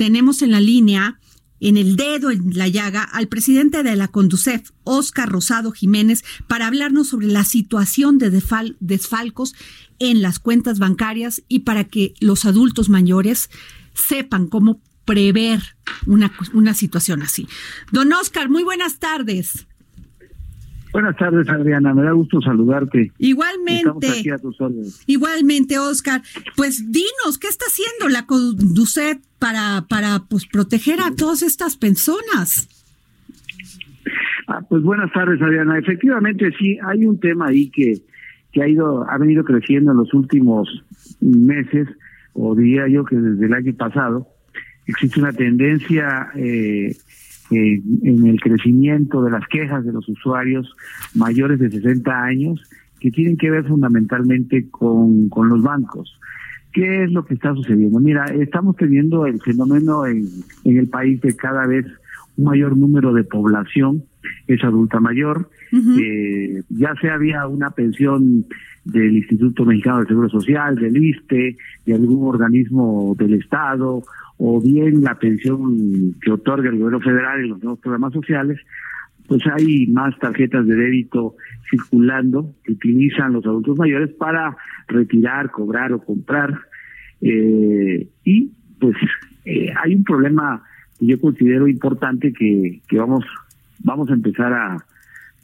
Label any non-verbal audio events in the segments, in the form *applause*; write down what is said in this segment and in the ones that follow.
Tenemos en la línea, en el dedo, en la llaga, al presidente de la Conducef, Oscar Rosado Jiménez, para hablarnos sobre la situación de desfalcos en las cuentas bancarias y para que los adultos mayores sepan cómo prever una, una situación así. Don Oscar, muy buenas tardes. Buenas tardes, Adriana. Me da gusto saludarte. Igualmente. Igualmente, Oscar. Pues dinos, ¿qué está haciendo la Conducet para, para pues, proteger a todas estas personas? Ah, pues buenas tardes, Adriana. Efectivamente, sí, hay un tema ahí que, que ha ido, ha venido creciendo en los últimos meses, o diría yo que desde el año pasado. Existe una tendencia eh, en el crecimiento de las quejas de los usuarios mayores de 60 años que tienen que ver fundamentalmente con, con los bancos. ¿Qué es lo que está sucediendo? Mira, estamos teniendo el fenómeno en, en el país de cada vez un mayor número de población es adulta mayor. eh, ya se había una pensión del Instituto Mexicano del Seguro Social, del ISTE, de algún organismo del Estado o bien la pensión que otorga el gobierno federal en los nuevos programas sociales, pues hay más tarjetas de débito circulando que utilizan los adultos mayores para retirar, cobrar o comprar. Eh, y pues eh, hay un problema que yo considero importante que, que vamos, vamos a empezar a,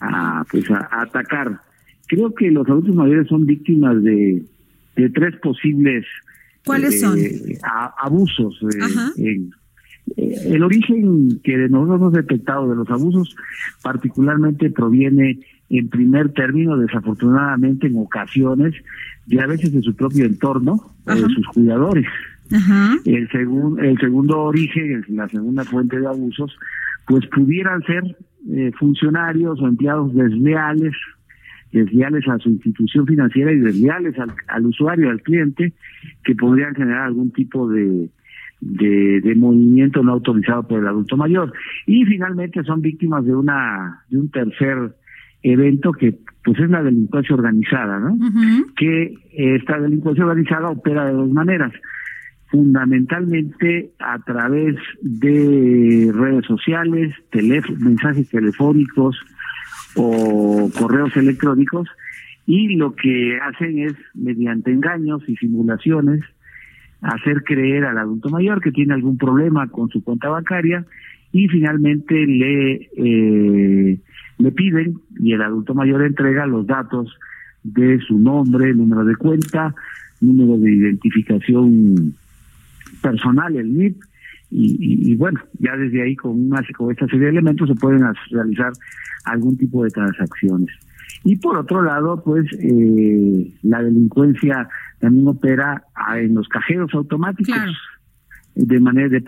a pues a, atacar. Creo que los adultos mayores son víctimas de, de tres posibles ¿Cuáles son? Eh, abusos. Eh, eh, el origen que nosotros hemos detectado de los abusos particularmente proviene en primer término, desafortunadamente en ocasiones, de a veces de su propio entorno o de sus cuidadores. El, segun, el segundo origen, la segunda fuente de abusos, pues pudieran ser funcionarios o empleados desleales desleales a su institución financiera y desleales al, usuario, al cliente, que podrían generar algún tipo de, de, movimiento no autorizado por el adulto mayor. Y finalmente son víctimas de una de un tercer evento que pues es la delincuencia organizada, ¿no? Que esta delincuencia organizada opera de dos maneras fundamentalmente a través de redes sociales, mensajes telefónicos, o correos electrónicos y lo que hacen es, mediante engaños y simulaciones, hacer creer al adulto mayor que tiene algún problema con su cuenta bancaria y finalmente le, eh, le piden y el adulto mayor entrega los datos de su nombre, número de cuenta, número de identificación personal, el NIP, y, bueno, ya desde ahí con, una, con esta serie de elementos se pueden realizar algún tipo de transacciones. Y por otro lado, pues eh, la delincuencia también opera en los cajeros automáticos. de manera de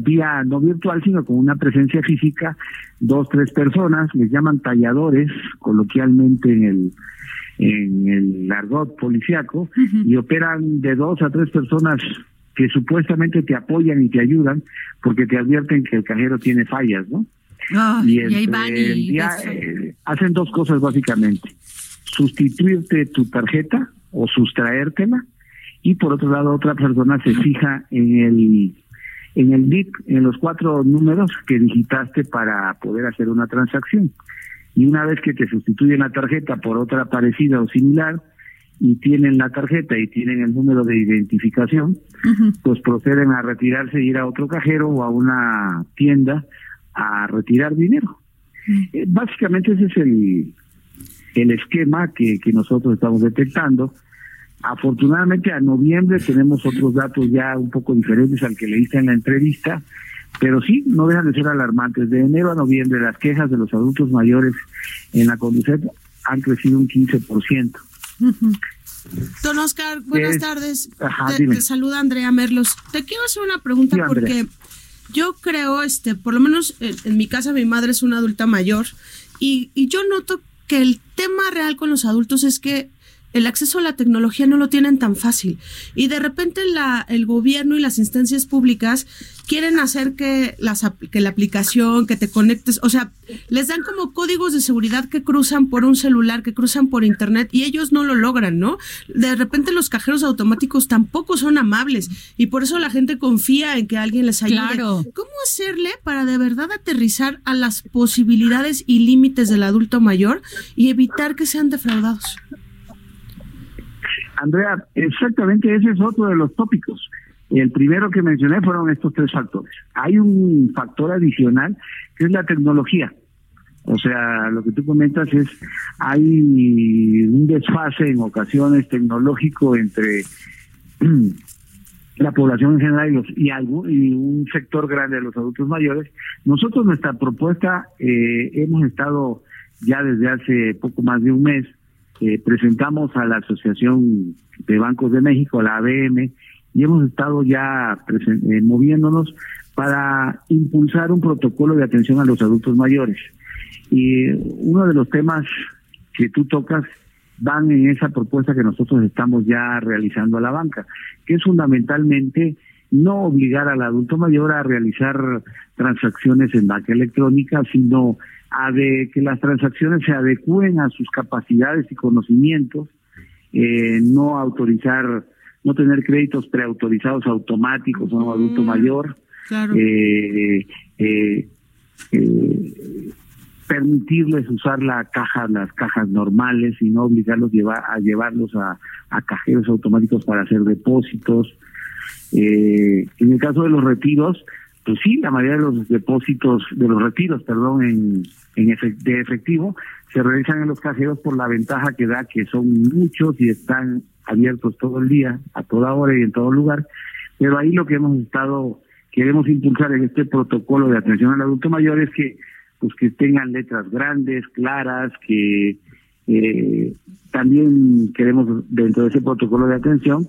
vía no virtual sino con una presencia física dos tres personas les llaman talladores coloquialmente en el en el argot policiaco y operan de dos a tres personas que supuestamente te apoyan y te ayudan porque te advierten que el cajero tiene fallas, ¿no? Y, ahí van y eh, hacen dos cosas básicamente: sustituirte tu tarjeta o sustraértela, y por otro lado, otra persona se fija en el en el bit, en los cuatro números que digitaste para poder hacer una transacción. Y una vez que te sustituyen la tarjeta por otra parecida o similar, y tienen la tarjeta y tienen el número de identificación, pues proceden a retirarse e ir a otro cajero o a una tienda a retirar dinero. Eh, básicamente ese es el, el esquema que, que nosotros estamos detectando. Afortunadamente a noviembre tenemos otros datos ya un poco diferentes al que leíste en la entrevista, pero sí, no dejan de ser alarmantes. De enero a noviembre las quejas de los adultos mayores en la conducción han crecido un 15%. *laughs* Don Oscar, buenas tardes. te, saluda Andrea Merlos. Te quiero hacer una pregunta porque yo creo, este, por lo menos en, mi casa mi madre es una adulta mayor y, y yo noto que el tema real con los adultos es que el acceso a la tecnología no lo tienen tan fácil. Y de repente la, el gobierno y las instancias públicas quieren hacer que, las, que la aplicación, que te conectes, o sea, les dan como códigos de seguridad que cruzan por un celular, que cruzan por internet y ellos no lo logran, ¿no? De repente los cajeros automáticos tampoco son amables y por eso la gente confía en que alguien les ayude. Claro. ¿Cómo hacerle para de verdad aterrizar a las posibilidades y límites del adulto mayor y evitar que sean defraudados? Andrea, exactamente ese es otro de los tópicos. El primero que mencioné fueron estos tres factores. Hay un factor adicional que es la tecnología. O sea, lo que tú comentas es, hay un desfase en ocasiones tecnológico entre *clears throat* la población en general y, los, y, algo, un sector grande de los adultos mayores. Nosotros nuestra propuesta eh, hemos estado ya desde hace poco más de un mes eh, presentamos a la Asociación de Bancos de México, la ABM, y hemos estado ya eh, moviéndonos para impulsar un protocolo de atención a los adultos mayores. Y uno de los temas que tú tocas van en esa propuesta que nosotros estamos ya realizando a la banca, que es fundamentalmente no obligar al adulto mayor a realizar transacciones en banca electrónica, sino a de que las transacciones se adecúen a sus capacidades y conocimientos, eh, no autorizar, no tener créditos preautorizados automáticos a un adulto mm, mayor, eh, eh, permitirles usar la caja, las cajas normales y no obligarlos llevar, a llevarlos a, a cajeros automáticos para hacer depósitos. En el caso de los retiros, pues sí, la mayoría de los depósitos, de los retiros, perdón, en, en de efectivo, se realizan en los cajeros por la ventaja que da que son muchos y están abiertos todo el día, a toda hora y en todo lugar. Pero ahí lo que hemos estado, queremos impulsar en este protocolo de atención al adulto mayor es que, pues que tengan letras grandes, claras, que eh, también queremos dentro de ese protocolo de atención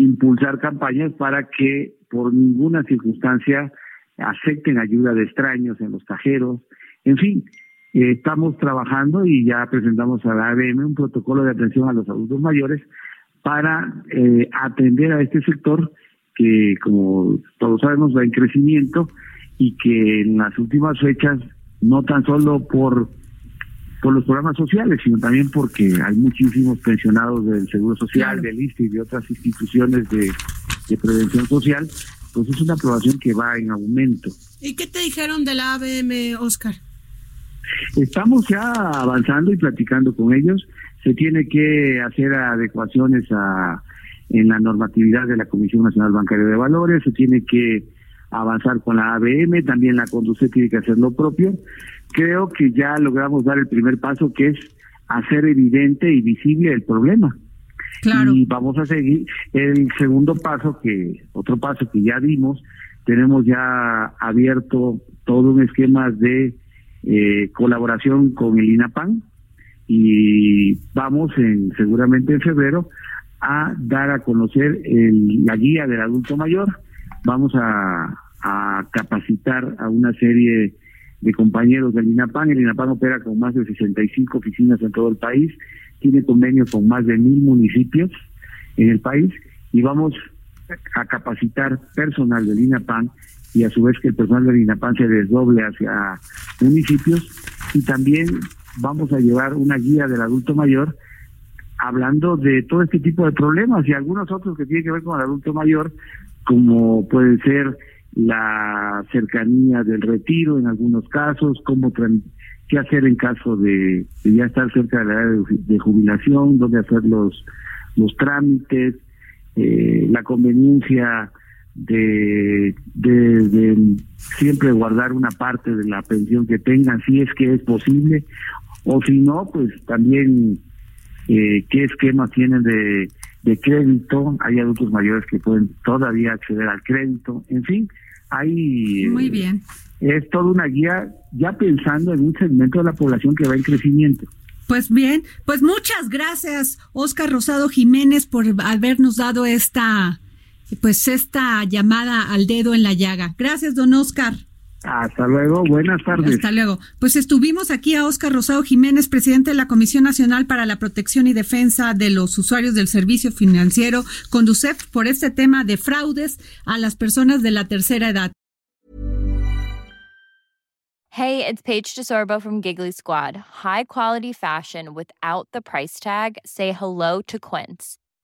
impulsar campañas para que por ninguna circunstancia acepten ayuda de extraños en los cajeros, en fin, eh, estamos trabajando y ya presentamos a la ABM un protocolo de atención a los adultos mayores para eh, atender a este sector que, como todos sabemos, va en crecimiento y que en las últimas fechas, no tan solo por por los programas sociales, sino también porque hay muchísimos pensionados del Seguro Social, del ISTE y de otras instituciones de, de prevención social pues es una aprobación que va en aumento. ¿Y qué te dijeron de la ABM, Oscar? Estamos ya avanzando y platicando con ellos. Se tiene que hacer adecuaciones a, en la normatividad de la Comisión Nacional Bancaria de Valores, se tiene que avanzar con la ABM, también la Conduce tiene que hacer lo propio. Creo que ya logramos dar el primer paso, que es hacer evidente y visible el problema. Y vamos a seguir el segundo paso, que otro paso que ya dimos, tenemos ya abierto todo un esquema de eh, colaboración con el INAPAN y vamos en seguramente en febrero a dar a conocer el, la guía del adulto mayor. Vamos a, a capacitar a una serie de compañeros del INAPAN. El INAPAN opera con más de 65 oficinas en todo el país tiene convenios con más de mil municipios en el país y vamos a capacitar personal del INAPAN y a su vez que el personal del INAPAN se desdoble hacia municipios y también vamos a llevar una guía del adulto mayor hablando de todo este tipo de problemas y algunos otros que tienen que ver con el adulto mayor, como puede ser la cercanía del retiro en algunos casos, cómo qué hacer en caso de, ya estar cerca de la edad de, jubilación, dónde hacer los, los trámites, eh, la conveniencia de, de, siempre guardar una parte de la pensión que tengan, si es que es posible, o si no, pues también eh, qué esquemas tienen de, de crédito, hay adultos mayores que pueden todavía acceder al crédito, en fin, hay... Muy bien es toda una guía ya pensando en un segmento de la población que va en crecimiento. Pues bien, pues muchas gracias, Oscar Rosado Jiménez, por habernos dado esta, pues esta llamada al dedo en la llaga. Gracias, don Oscar. Hasta luego, buenas tardes. Hasta luego. Pues estuvimos aquí a Oscar Rosado Jiménez, presidente de la Comisión Nacional para la Protección y Defensa de los Usuarios del Servicio Financiero, Conducef, por este tema de fraudes a las personas de la tercera edad. Hey, it's Paige DeSorbo from Giggly Squad. High quality fashion without the price tag. Say hello to Quince.